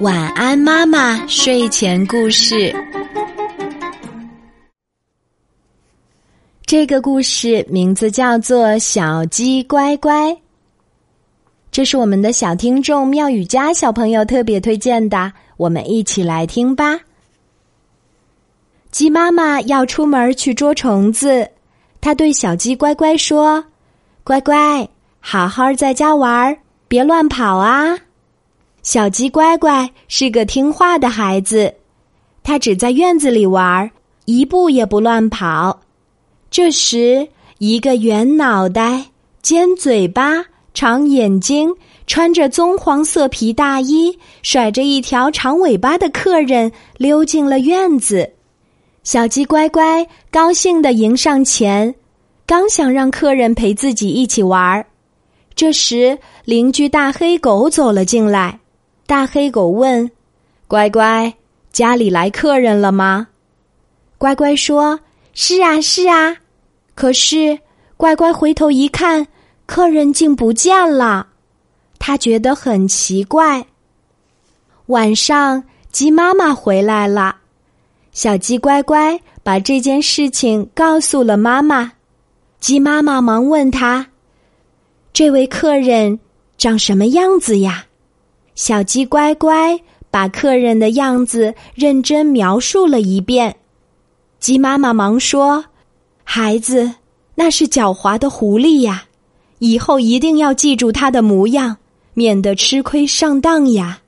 晚安，妈妈。睡前故事。这个故事名字叫做《小鸡乖乖》，这是我们的小听众妙雨佳小朋友特别推荐的，我们一起来听吧。鸡妈妈要出门去捉虫子，它对小鸡乖乖说：“乖乖，好好在家玩，别乱跑啊。”小鸡乖乖是个听话的孩子，它只在院子里玩，一步也不乱跑。这时，一个圆脑袋、尖嘴巴、长眼睛、穿着棕黄色皮大衣、甩着一条长尾巴的客人溜进了院子。小鸡乖乖高兴地迎上前，刚想让客人陪自己一起玩，这时邻居大黑狗走了进来。大黑狗问：“乖乖，家里来客人了吗？”乖乖说：“是啊，是啊。”可是乖乖回头一看，客人竟不见了，他觉得很奇怪。晚上，鸡妈妈回来了，小鸡乖乖把这件事情告诉了妈妈。鸡妈妈忙问他：“这位客人长什么样子呀？”小鸡乖乖把客人的样子认真描述了一遍，鸡妈妈忙说：“孩子，那是狡猾的狐狸呀，以后一定要记住它的模样，免得吃亏上当呀。”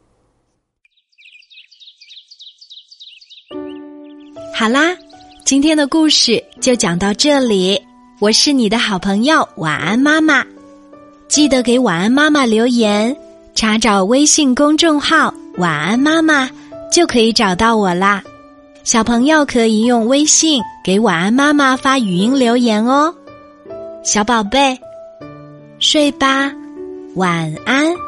好啦，今天的故事就讲到这里。我是你的好朋友晚安妈妈，记得给晚安妈妈留言。查找微信公众号“晚安妈妈”，就可以找到我啦。小朋友可以用微信给晚安妈妈发语音留言哦。小宝贝，睡吧，晚安。